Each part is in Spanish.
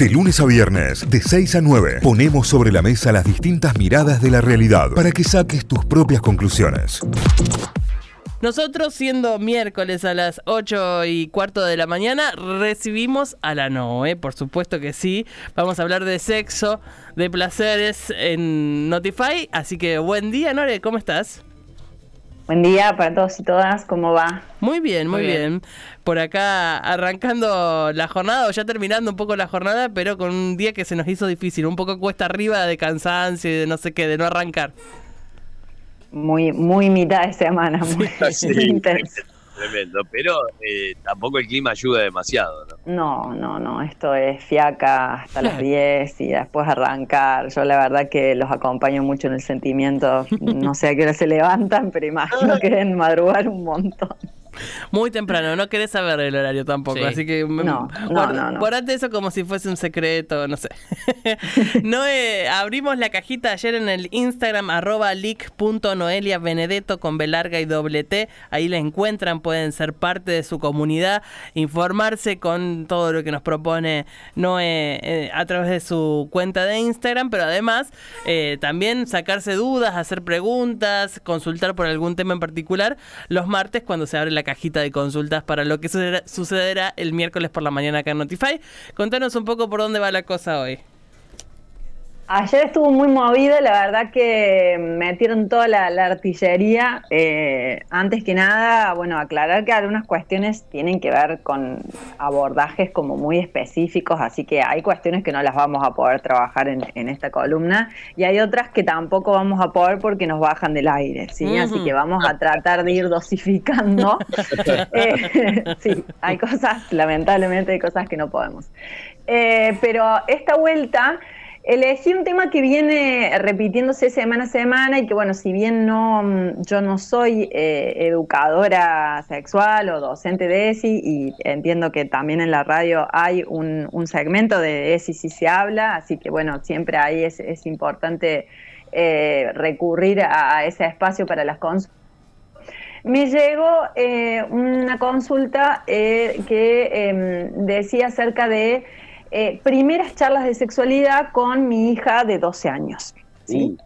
De lunes a viernes, de 6 a 9, ponemos sobre la mesa las distintas miradas de la realidad para que saques tus propias conclusiones. Nosotros, siendo miércoles a las 8 y cuarto de la mañana, recibimos a la Noe, por supuesto que sí. Vamos a hablar de sexo, de placeres en Notify. Así que buen día, Nore, ¿cómo estás? Buen día para todos y todas, ¿cómo va? Muy bien, muy, bien. Por acá arrancando la jornada o ya terminando un poco la jornada, pero con un día que se nos hizo difícil, un poco cuesta arriba de cansancio y de no sé qué, de no arrancar muy, muy mitad de semana, muy, intenso. Tremendo, pero eh, tampoco el clima ayuda demasiado, ¿no? No, no, no, esto es fiaca hasta las 10 y después arrancar. Yo la verdad que los acompaño mucho en el sentimiento, no sé a qué hora se levantan, pero imagino que deben madrugar un montón. Muy temprano, no querés saber el horario tampoco, así que no, no, guardate eso como si fuese un secreto, no sé. no, eh, abrimos la cajita ayer en el Instagram arroba leak.noeliabenedetto con B larga y doble T, ahí la encuentran, pueden ser parte de su comunidad, informarse con todo lo que nos propone Noé eh, a través de su cuenta de Instagram, pero además eh, también sacarse dudas, hacer preguntas, consultar por algún tema en particular los martes cuando se abre la cajita de consultas para lo que sucederá, el miércoles por la mañana acá en Notify. Contanos un poco por dónde va la cosa hoy. Ayer estuvo muy movido, la verdad que metieron toda la, artillería. Eh, antes que nada, bueno, aclarar que algunas cuestiones tienen que ver con abordajes como muy específicos, así que hay cuestiones que no las vamos a poder trabajar en, esta columna y hay otras que tampoco vamos a poder porque nos bajan del aire, ¿sí? Así que vamos a tratar de ir dosificando. Eh, sí, hay cosas, lamentablemente hay cosas que no podemos. Eh, pero esta vuelta... Elegí un tema que viene repitiéndose semana a semana y que, bueno, si bien no, mm, yo no soy eh, educadora sexual o docente de ESI, y entiendo que también en la radio hay un, segmento de ESI si se habla, así que, bueno, siempre ahí es, importante eh, recurrir a, ese espacio para las consultas. Me llegó eh, una consulta que em, decía acerca de eh, primeras charlas de sexualidad con mi hija de 12 años. ¿sí?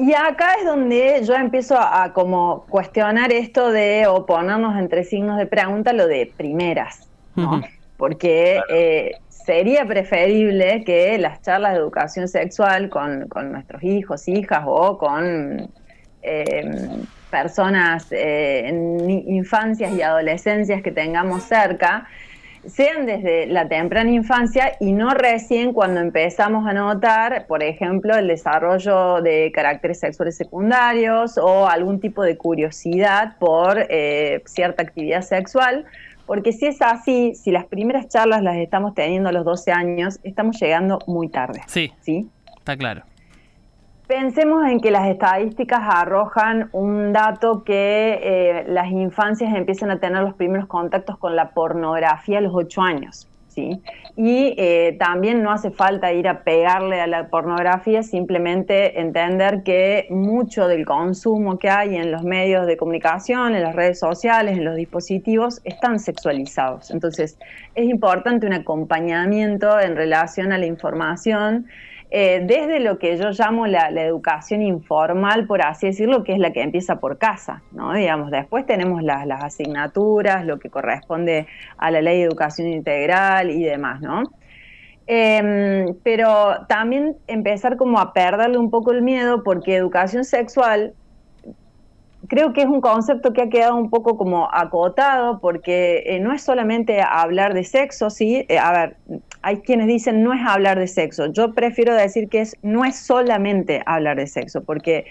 Y acá es donde yo empiezo a, como cuestionar esto de o ponernos entre signos de pregunta lo de primeras, ¿no? Porque eh, sería preferible que las charlas de educación sexual con, nuestros hijos, hijas o con em, personas eh, en infancias y adolescencias que tengamos cerca, sean desde la temprana infancia y no recién cuando empezamos a notar, por ejemplo, el desarrollo de caracteres sexuales secundarios o algún tipo de curiosidad por eh, cierta actividad sexual. Porque si es así, si las primeras charlas las estamos teniendo a los 12 años, estamos llegando muy tarde. Sí. ¿sí? Está claro. Pensemos en que las estadísticas arrojan un dato que eh, las infancias empiezan a tener los primeros contactos con la pornografía a los 8 años. ¿sí? Y eh, también no hace falta ir a pegarle a la pornografía, simplemente entender que mucho del consumo que hay en los medios de comunicación, en las redes sociales, en los dispositivos, están sexualizados. Entonces, es importante un acompañamiento en relación a la información eh, desde lo que yo llamo la, educación informal, por así decirlo, que es la que empieza por casa, ¿no? Digamos, después tenemos las, asignaturas, lo que corresponde a la ley de educación integral y demás, ¿no? Em, pero también empezar como a perderle un poco el miedo porque educación sexual creo que es un concepto que ha quedado un poco como acotado porque eh, no es solamente hablar de sexo, sí, eh, a ver, hay quienes dicen no es hablar de sexo, yo prefiero decir que es no es solamente hablar de sexo, porque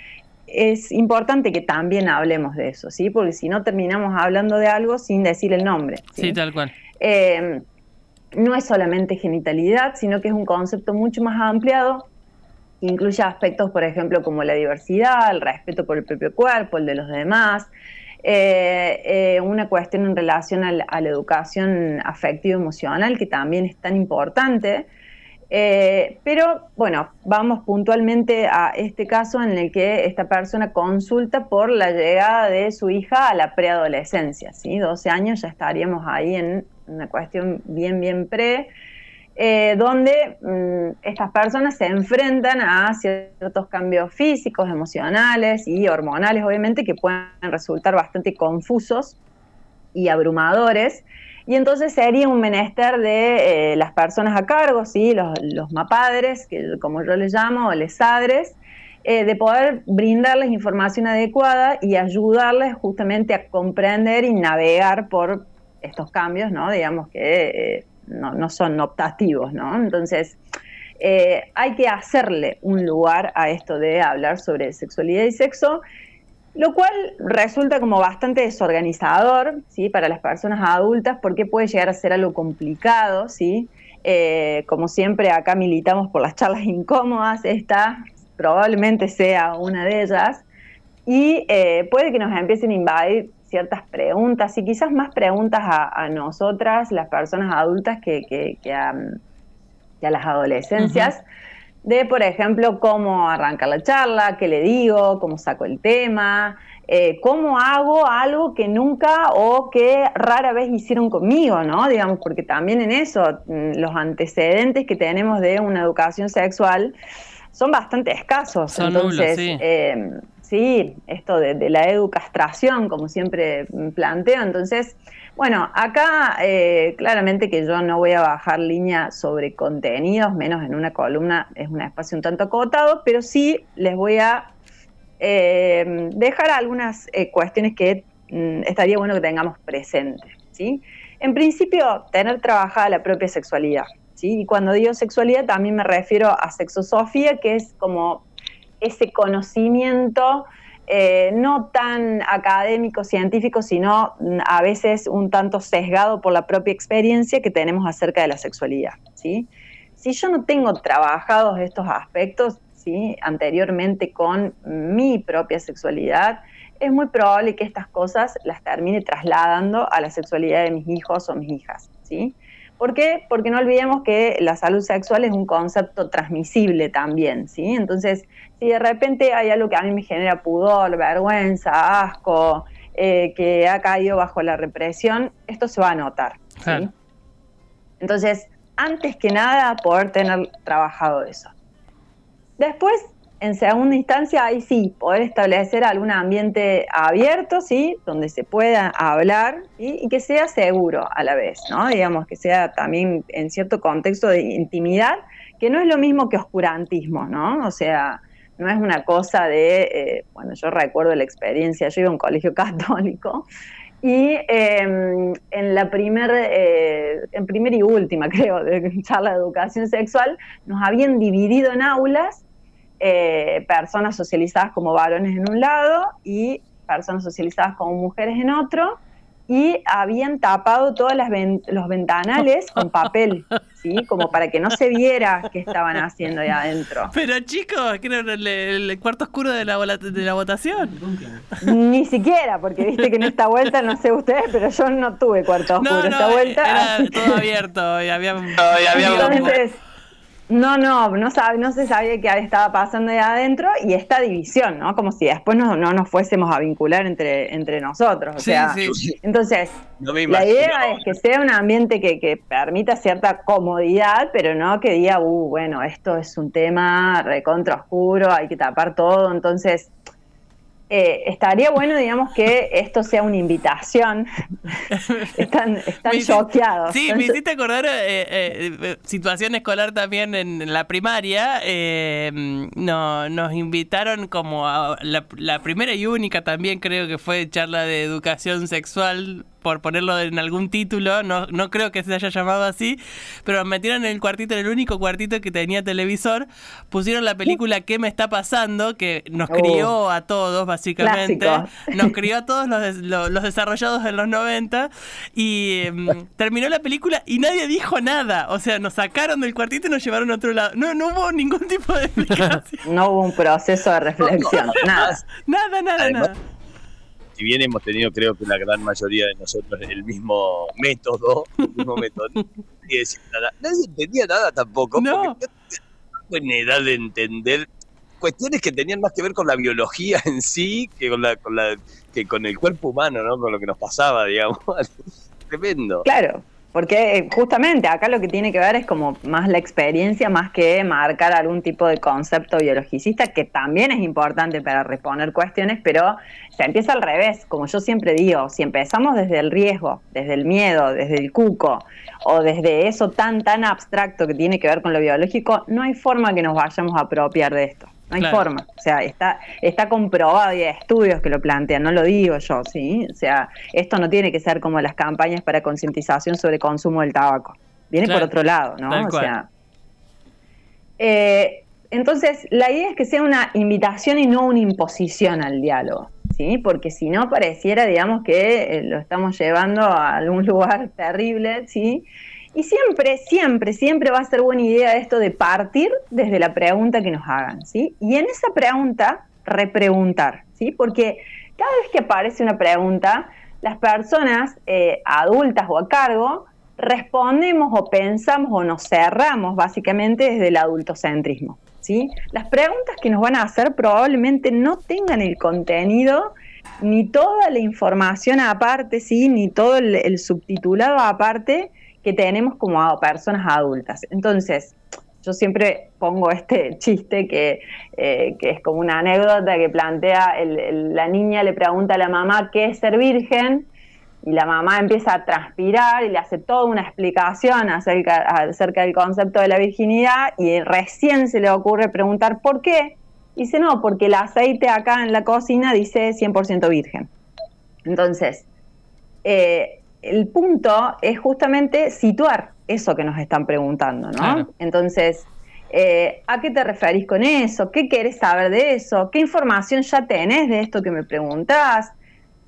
es importante que también hablemos de eso, ¿sí? Porque si no terminamos hablando de algo sin decir el nombre. Sí, tal cual. Eh, no es solamente genitalidad, sino que es un concepto mucho más ampliado incluye aspectos, por ejemplo, como la diversidad, el respeto por el propio cuerpo, el de los demás, eh, eh, una cuestión en relación a la, educación afectivo-emocional, que también es tan importante. Eh, pero bueno, vamos puntualmente a este caso en el que esta persona consulta por la llegada de su hija a la preadolescencia, ¿sí? 12 años ya estaríamos ahí en una cuestión bien, bien pre. Eh, donde mm, estas personas se enfrentan a ciertos cambios físicos, emocionales y hormonales, obviamente, que pueden resultar bastante confusos y abrumadores. Y entonces sería un menester de eh, las personas a cargo, ¿sí? los, los mapadres, que, como yo les llamo, o lesadres, eh, de poder brindarles información adecuada y ayudarles justamente a comprender y navegar por estos cambios, ¿no? Digamos que eh, no, son optativos, ¿no? Entonces, eh, hay que hacerle un lugar a esto de hablar sobre sexualidad y sexo, lo cual resulta como bastante desorganizador, ¿sí? Para las personas adultas, porque puede llegar a ser algo complicado, ¿sí? como siempre, acá militamos por las charlas incómodas, esta probablemente sea una de ellas, y eh, puede que nos empiecen a invadir ciertas preguntas y quizás más preguntas a, nosotras, las personas adultas, que, que, a, las adolescencias. De, por ejemplo, cómo arrancar la charla, qué le digo, cómo saco el tema, eh, cómo hago algo que nunca o que rara vez hicieron conmigo, ¿no? Digamos, porque también en eso, mm, los antecedentes que tenemos de una educación sexual son bastante escasos. Entonces, eh, sí. esto de, la educastración, como siempre planteo. Entonces, bueno, acá eh, claramente que yo no voy a bajar línea sobre contenidos, menos en una columna, es un espacio un tanto acotado, pero sí les voy a eh, dejar algunas cuestiones que mm, estaría bueno que tengamos presentes. ¿sí? En principio, tener trabajada la propia sexualidad. Y cuando digo sexualidad también me refiero a sexosofía, que es como ese conocimiento eh, no tan académico, científico, sino mm, a veces un tanto sesgado por la propia experiencia que tenemos acerca de la sexualidad. ¿sí? Si yo no tengo trabajados estos aspectos ¿sí? anteriormente con mi propia sexualidad, es muy probable que estas cosas las termine trasladando a la sexualidad de mis hijos o mis hijas. ¿sí? ¿Por qué? Porque no olvidemos que la salud sexual es un concepto transmisible también, ¿sí? Entonces, si de repente hay algo que a mí me genera pudor, vergüenza, asco, eh, que ha caído bajo la represión, esto se va a notar, ¿sí? Entonces, antes que nada, poder tener trabajado eso. Después, en segunda instancia, ahí sí, poder establecer algún ambiente abierto, ¿sí? Donde se pueda hablar y que sea seguro a la vez, ¿no? Digamos, que sea también en cierto contexto de intimidad, que no es lo mismo que oscurantismo, ¿no? O sea, no es una cosa de, eh, bueno, yo recuerdo la experiencia, yo iba a un colegio católico y em, en la primer, eh, en primera y última, creo, de charla de educación sexual, nos habían dividido en aulas eh, personas socializadas como varones en un lado y personas socializadas como mujeres en otro, y habían tapado todos los ventanales con papel, ¿sí? Como para que no se viera qué estaban haciendo ahí adentro. Pero chicos, ¿qué era el, cuarto oscuro de la, de la votación? Ni siquiera, porque viste que en esta vuelta, no sé ustedes, pero yo no tuve cuarto oscuro esta vuelta. Era todo abierto y había... Entonces, no, no, no, sabe, no se sabía qué estaba pasando ahí adentro y esta división, ¿no? Como si después no, no nos fuésemos a vincular entre, entre nosotros. O sea, entonces, la idea es que sea un ambiente que, que, permita cierta comodidad, pero no que diga, uh, bueno, esto es un tema recontra oscuro, hay que tapar todo. Entonces, eh, estaría bueno, digamos, que esto sea una invitación. están están choqueados. Sí, me hiciste acordar eh, eh, situación escolar también en, la primaria. no, nos invitaron como a la, la primera y única también creo que fue charla de educación sexual por ponerlo en algún título, no, no creo que se haya llamado así, pero metieron en el cuartito, en el único cuartito que tenía televisor, pusieron la película ¿Qué me está pasando? que nos crió oh. a todos, básicamente. Nos crió a todos los, los, desarrollados en los 90 y em, terminó la película y nadie dijo nada. O sea, nos sacaron del cuartito y nos llevaron a otro lado. No, no hubo ningún tipo de explicación. no hubo un proceso de reflexión, nada. Nada, nada, nada si bien hemos tenido, creo que la gran mayoría de nosotros, el mismo método, el mismo método, nadie entendía nada tampoco, no. en edad de entender cuestiones que tenían más que ver con la biología en sí que con la, que con el cuerpo humano, ¿no? Con lo que nos pasaba, digamos. Tremendo. Claro. Porque eh, justamente acá lo que tiene que ver es como más la experiencia, más que marcar algún tipo de concepto biologicista, que también es importante para responder cuestiones, pero se empieza al revés, como yo siempre digo, si empezamos desde el riesgo, desde el miedo, desde el cuco, o desde eso tan, tan abstracto que tiene que ver con lo biológico, no hay forma que nos vayamos a apropiar de esto. No hay forma. O sea, está, está comprobado y hay estudios que lo plantean, no lo digo yo, ¿sí? O sea, esto no tiene que ser como las campañas para concientización sobre consumo del tabaco. Viene por otro lado, ¿no? o sea. Eh, entonces, la idea es que sea una invitación y no una imposición al diálogo, ¿sí? Porque si no, pareciera, digamos, que eh, lo estamos llevando a algún lugar terrible, ¿sí? Y siempre, siempre, siempre va a ser buena idea esto de partir desde la pregunta que nos hagan, ¿sí? Y en esa pregunta, repreguntar, ¿sí? Porque cada vez que aparece una pregunta, las personas eh, adultas o a cargo respondemos o pensamos o nos cerramos básicamente desde el adultocentrismo, ¿sí? Las preguntas que nos van a hacer probablemente no tengan el contenido ni toda la información aparte, ¿sí? Ni todo el subtitulado aparte que tenemos como personas adultas. Entonces, yo siempre pongo este chiste que, eh, que es como una anécdota que plantea, la niña le pregunta a la mamá qué es ser virgen y la mamá empieza a transpirar y le hace toda una explicación acerca, acerca del concepto de la virginidad y recién se le ocurre preguntar por qué. Dice, no, porque el aceite acá en la cocina dice 100% virgen. Entonces, eh, el punto es justamente situar eso que nos están preguntando, ¿no? Entonces, eh, ¿a qué te referís con eso? ¿Qué querés saber de eso? ¿Qué información ya tenés de esto que me preguntás?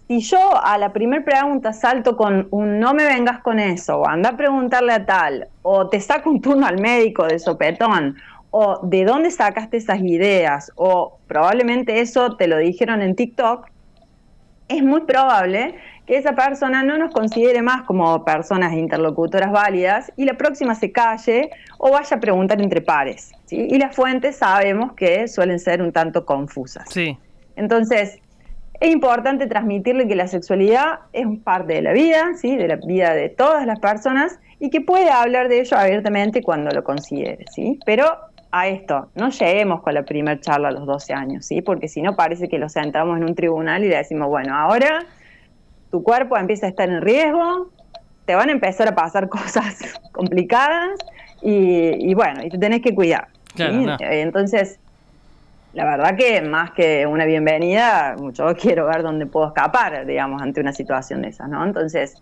Si yo a la primera pregunta salto con un no me vengas con eso, o anda a preguntarle a tal, o te saco un turno al médico de sopetón, o de dónde sacaste esas ideas, o probablemente eso te lo dijeron en TikTok, es muy probable que esa persona no nos considere más como personas interlocutoras válidas y la próxima se calle o vaya a preguntar entre pares. Y las fuentes sabemos que suelen ser un tanto confusas. Sí. Entonces, es importante transmitirle que la sexualidad es parte de la vida, ¿sí? de la vida de todas las personas y que puede hablar de ello abiertamente cuando lo considere. ¿sí? Pero a esto, no lleguemos con la primera charla a los 12 años, ¿sí? porque si no parece que lo sentamos en un tribunal y le decimos, bueno, ahora tu cuerpo empieza a estar en riesgo, te van a empezar a pasar cosas complicadas y, bueno, y te tenés que cuidar. Entonces, la verdad que más que una bienvenida, yo quiero ver dónde puedo escapar, digamos, ante una situación de esas, ¿no? Entonces,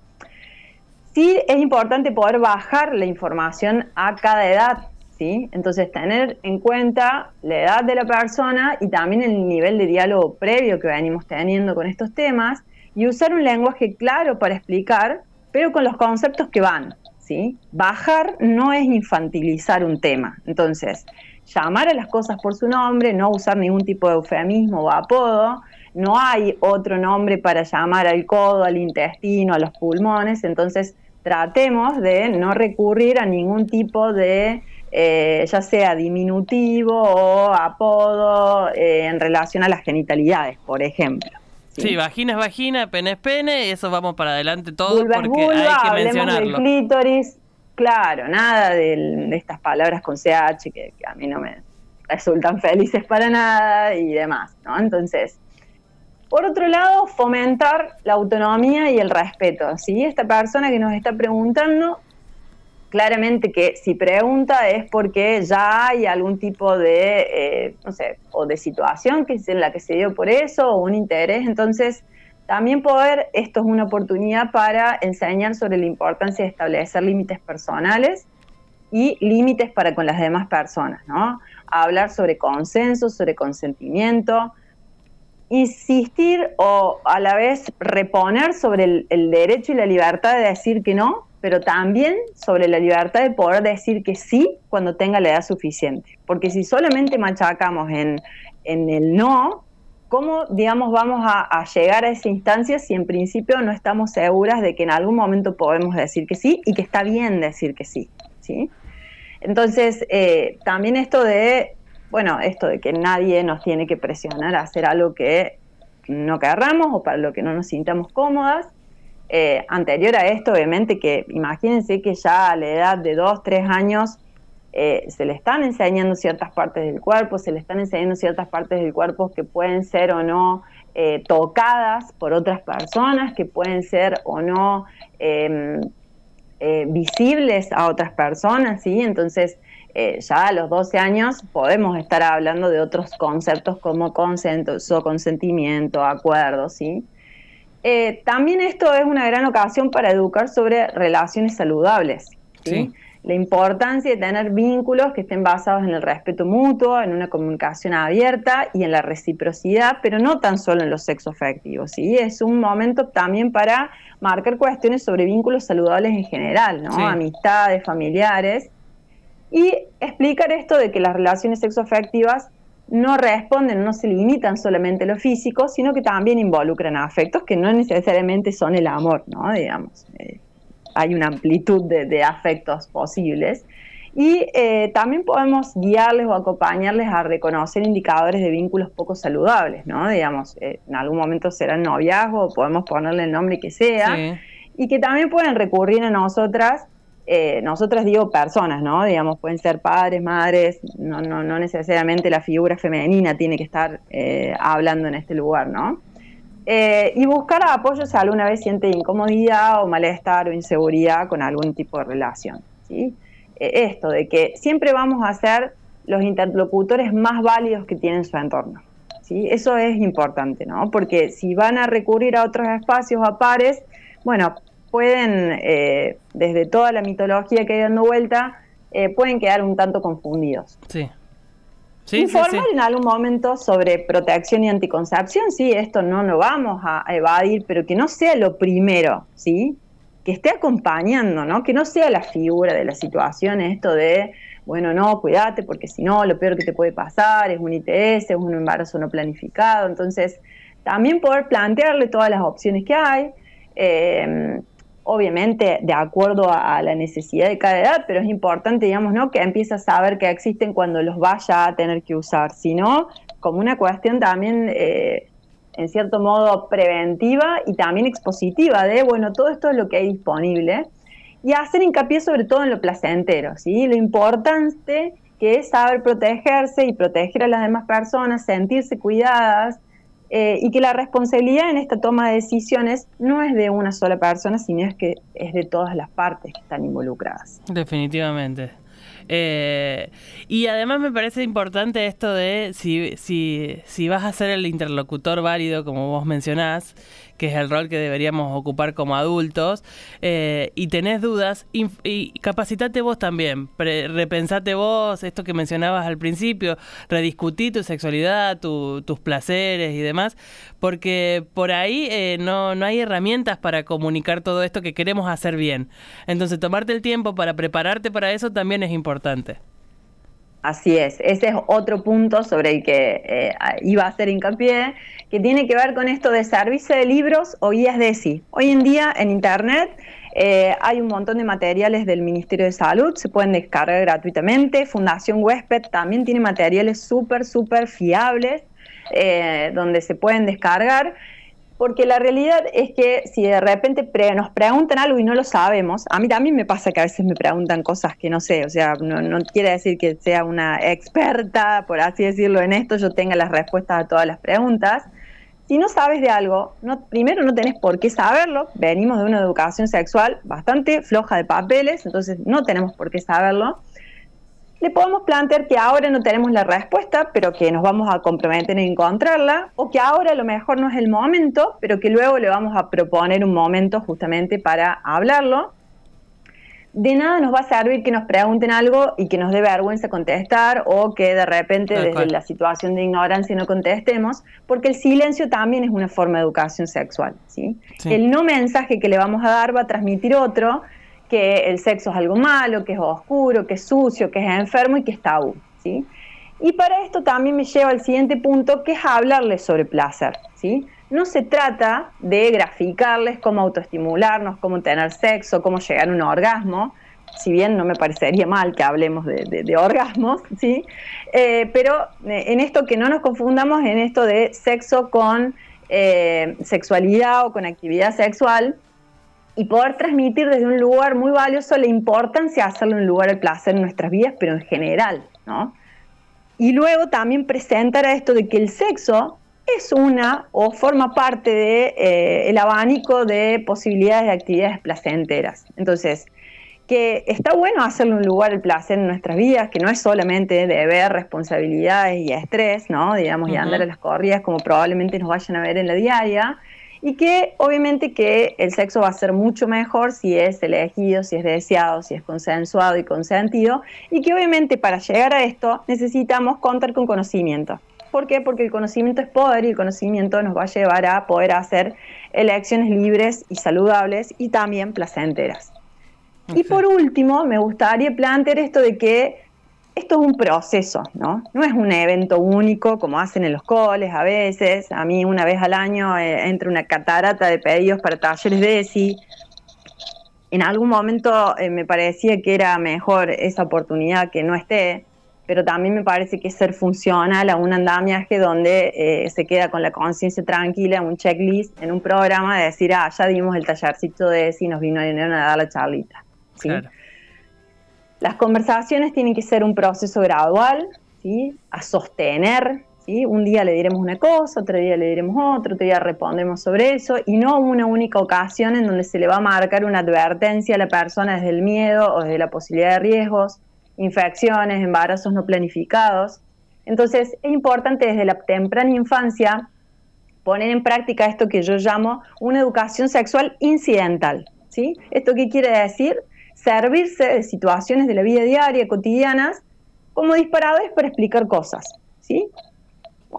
sí es importante poder bajar la información a cada edad, ¿sí? Entonces, tener en cuenta la edad de la persona y también el nivel de diálogo previo que venimos teniendo con estos temas y usar un lenguaje claro para explicar, pero con los conceptos que van. ¿sí? Bajar no es infantilizar un tema. Entonces, llamar a las cosas por su nombre, no usar ningún tipo de eufemismo o apodo. No hay otro nombre para llamar al codo, al intestino, a los pulmones. Entonces, tratemos de no recurrir a ningún tipo de, eh, ya sea diminutivo o apodo eh, en relación a las genitalidades, por ejemplo. Sí, vagina es vagina, pene es pene, eso vamos para adelante todo porque hay que mencionarlo. Del clítoris, claro, nada de, estas palabras con CH que, a mí no me resultan felices para nada y demás, ¿no? Entonces, por otro lado, fomentar la autonomía y el respeto, ¿sí? Esta persona que nos está preguntando claramente que si pregunta es porque ya hay algún tipo de, eh, no sé, o de situación que es en la que se dio por eso, o un interés. Entonces, también poder, esto es una oportunidad para enseñar sobre la importancia de establecer límites personales y límites para con las demás personas, ¿no? Hablar sobre consenso, sobre consentimiento, insistir o a la vez reponer sobre el derecho y la libertad de decir que no, pero también sobre la libertad de poder decir que sí cuando tenga la edad suficiente. Porque si solamente machacamos en, el no, ¿cómo, digamos, vamos a, llegar a esa instancia si en principio no estamos seguras de que en algún momento podemos decir que sí y que está bien decir que sí? ¿sí? Entonces, eh, también esto de, bueno, esto de que nadie nos tiene que presionar a hacer algo que no querramos o para lo que no nos sintamos cómodas, eh, anterior a esto, obviamente, que imagínense que ya a la edad de 2, 3 años eh, se le están enseñando ciertas partes del cuerpo, se le están enseñando ciertas partes del cuerpo que pueden ser o no eh, tocadas por otras personas, que pueden ser o no em, visibles a otras personas, ¿sí? Entonces, ya a los 12 años podemos estar hablando de otros conceptos como consentimiento, acuerdo, ¿sí? Eh, también esto es una gran ocasión para educar sobre relaciones saludables. La importancia de tener vínculos que estén basados en el respeto mutuo, en una comunicación abierta y en la reciprocidad, pero no tan solo en los sexos afectivos. ¿sí? Es un momento también para marcar cuestiones sobre vínculos saludables en general, ¿no? amistades, familiares, y explicar esto de que las relaciones sexoafectivas no responden, no se limitan solamente a lo físico, sino que también involucran afectos que no necesariamente son el amor, ¿no? Digamos, eh, hay una amplitud de, afectos posibles. Y eh, también podemos guiarles o acompañarles a reconocer indicadores de vínculos poco saludables, ¿no? Digamos, eh, en algún momento será noviazgo, podemos ponerle el nombre que sea, y que también pueden recurrir a nosotras eh, nosotras digo personas, ¿no? Digamos, pueden ser padres, madres, no, no, no necesariamente la figura femenina tiene que estar eh, hablando en este lugar, ¿no? Eh, y buscar apoyo si alguna vez siente incomodidad o malestar o inseguridad con algún tipo de relación, ¿sí? esto de que siempre vamos a ser los interlocutores más válidos que tienen su entorno. ¿sí? Eso es importante, ¿no? Porque si van a recurrir a otros espacios, a pares, bueno, pueden, eh, desde toda la mitología que hay dando vuelta, eh, pueden quedar un tanto confundidos. Sí. Sí, Informar en algún momento sobre protección y anticoncepción, sí, esto no lo vamos a evadir, pero que no sea lo primero, ¿sí? Que esté acompañando, ¿no? Que no sea la figura de la situación esto de, bueno, no, cuídate, porque si no, lo peor que te puede pasar es un ITS, es un embarazo no planificado. Entonces, también poder plantearle todas las opciones que hay. Eh, obviamente de acuerdo a, la necesidad de cada edad, pero es importante, digamos, ¿no? que empiece a saber que existen cuando los vaya a tener que usar, sino como una cuestión también, eh, en cierto modo, preventiva y también expositiva de, bueno, todo esto es lo que hay disponible, y hacer hincapié sobre todo en lo placentero, ¿sí? Lo importante que es saber protegerse y proteger a las demás personas, sentirse cuidadas, eh, y que la responsabilidad en esta toma de decisiones no es de una sola persona, sino es que es de todas las partes que están involucradas. Definitivamente. Eh, y además me parece importante esto de si, si, si vas a ser el interlocutor válido, como vos mencionás, que es el rol que deberíamos ocupar como adultos, eh, y tenés dudas, y, capacitate vos también, repensate vos, esto que mencionabas al principio, rediscutí tu sexualidad, tus placeres y demás, porque por ahí eh, no, no hay herramientas para comunicar todo esto que queremos hacer bien. Entonces, tomarte el tiempo para prepararte para eso también es importante. Así es, ese es otro punto sobre el que eh, iba a hacer hincapié, que tiene que ver con esto de servicio de libros o guías de sí. Hoy en día en Internet eh, hay un montón de materiales del Ministerio de Salud, se pueden descargar gratuitamente. Fundación Huésped también tiene materiales súper, súper fiables eh, donde se pueden descargar porque la realidad es que si de repente nos preguntan algo y no lo sabemos, a mí también me pasa que a veces me preguntan cosas que no sé, o sea, no, quiere decir que sea una experta, por así decirlo, en esto, yo tenga las respuestas a todas las preguntas. Si no sabes de algo, no, primero no tenés por qué saberlo, venimos de una educación sexual bastante floja de papeles, entonces no tenemos por qué saberlo le podemos plantear que ahora no tenemos la respuesta, pero que nos vamos a comprometer en encontrarla, o que ahora a lo mejor no es el momento, pero que luego le vamos a proponer un momento justamente para hablarlo. De nada nos va a servir que nos pregunten algo y que nos dé vergüenza contestar o que de repente desde la situación de ignorancia no contestemos, porque el silencio también es una forma de educación sexual. ¿sí? El no mensaje que le vamos a dar va a transmitir otro, que el sexo es algo malo, que es oscuro, que es sucio, que es enfermo y que es tabú. Y para esto también me lleva al siguiente punto, que es hablarles sobre placer. ¿sí? No se trata de graficarles cómo autoestimularnos, cómo tener sexo, cómo llegar a un orgasmo, si bien no me parecería mal que hablemos de, orgasmos, ¿sí? Eh, pero eh, en esto que no nos confundamos en esto de sexo con eh, sexualidad o con actividad sexual, y poder transmitir desde un lugar muy valioso la importancia de hacerlo un lugar de placer en nuestras vidas, pero en general, ¿no? Y luego también presentar a esto de que el sexo es una o forma parte del de, eh, abanico de posibilidades de actividades placenteras. Entonces, que está bueno hacerle un lugar el placer en nuestras vidas, que no es solamente deber, responsabilidades y estrés, ¿no? Digamos, y andar a las corridas como probablemente nos vayan a ver en la diaria, y que obviamente que el sexo va a ser mucho mejor si es elegido, si es deseado, si es consensuado y consentido, y que obviamente para llegar a esto necesitamos contar con conocimiento. ¿Por qué? Porque el conocimiento es poder y el conocimiento nos va a llevar a poder hacer elecciones libres y saludables y también placenteras. Y por último, me gustaría plantear esto de que esto es un proceso, ¿no? No es un evento único como hacen en los coles a veces. A mí una vez al año eh, entra una catarata de pedidos para talleres de ESI. En algún momento eh, me parecía que era mejor esa oportunidad que no esté pero también me parece que ser funcional a un andamiaje donde eh, se queda con la conciencia tranquila, un checklist en un programa de decir, ah, ya dimos el tallercito de si nos vino a dar la charlita. Las conversaciones tienen que ser un proceso gradual, ¿sí? a sostener. ¿sí? Un día le diremos una cosa, otro día le diremos otro, otro día respondemos sobre eso, y no una única ocasión en donde se le va a marcar una advertencia a la persona desde el miedo o desde la posibilidad de riesgos infecciones, embarazos no planificados. Entonces es importante desde la temprana infancia poner en práctica esto que yo llamo una educación sexual incidental. ¿sí? ¿Esto qué quiere decir? Servirse de situaciones de la vida diaria, cotidianas, como disparadores para explicar cosas. ¿sí?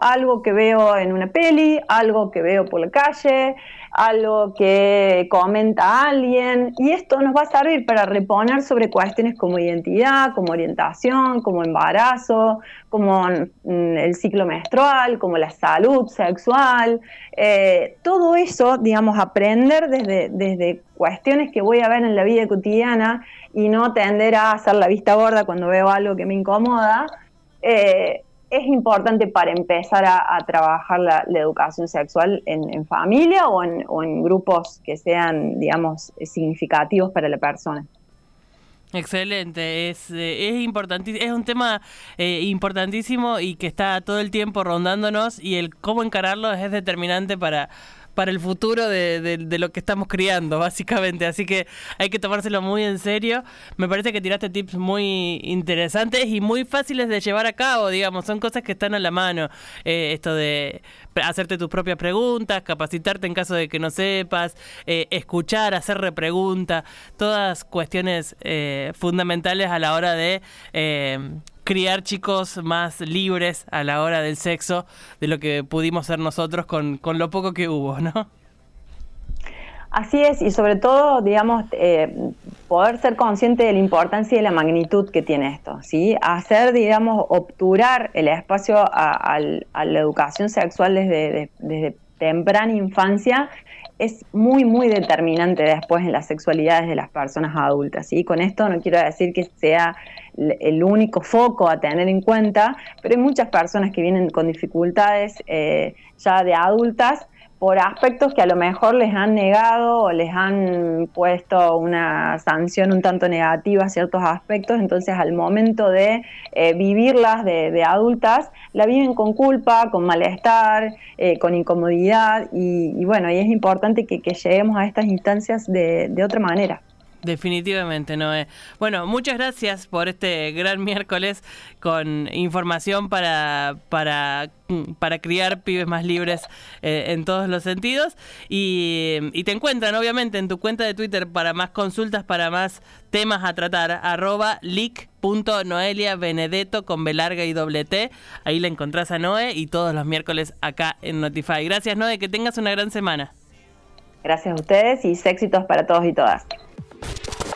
Algo que veo en una peli, algo que veo por la calle, algo que comenta alguien, y esto nos va a servir para reponer sobre cuestiones como identidad, como orientación, como embarazo, como mm, el ciclo menstrual, como la salud sexual, eh, todo eso, digamos, aprender desde, desde cuestiones que voy a ver en la vida cotidiana y no tender a hacer la vista gorda cuando veo algo que me incomoda. Eh, es importante para empezar a, trabajar la, educación sexual en, familia o en, grupos que sean, digamos, significativos para la persona. Excelente, es, eh, es es un tema eh, importantísimo y que está todo el tiempo rondándonos y el cómo encararlo es determinante para, para el futuro de, lo que estamos criando, básicamente. Así que hay que tomárselo muy en serio. Me parece que tiraste tips muy interesantes y muy fáciles de llevar a cabo, digamos. Son cosas que están a la mano. Eh, esto de hacerte tus propias preguntas, capacitarte en caso de que no sepas, eh, escuchar, hacer repregunta, todas cuestiones eh, fundamentales a la hora de criar chicos más libres a la hora del sexo de lo que pudimos ser nosotros con, con lo poco que hubo, ¿no? Así es, y sobre todo, digamos, eh, poder ser consciente de la importancia y de la magnitud que tiene esto, ¿sí? Hacer, digamos, obturar el espacio a, la educación sexual desde, desde temprana infancia es muy, muy determinante después en las sexualidades de las personas adultas. ¿sí? Con esto no quiero decir que sea el único foco a tener en cuenta, pero hay muchas personas que vienen con dificultades eh, ya de adultas por aspectos que a lo mejor les han negado o les han puesto una sanción un tanto negativa a ciertos aspectos, entonces al momento de eh, vivirlas de, adultas, la viven con culpa, con malestar, eh, con incomodidad y, bueno, y es importante que, lleguemos a estas instancias de otra manera. Definitivamente, Noé. Bueno, muchas gracias por este gran miércoles con información para, para, para criar pibes más libres eh, en todos los sentidos. Y, te encuentran, obviamente, en tu cuenta de Twitter para más consultas, para más temas a tratar, arroba leak.noeliabenedetto con B larga y doble T. Ahí la encontrás a Noé y todos los miércoles acá en Notify. Gracias, Noé, que tengas una gran semana. Gracias a ustedes y éxitos para todos y todas.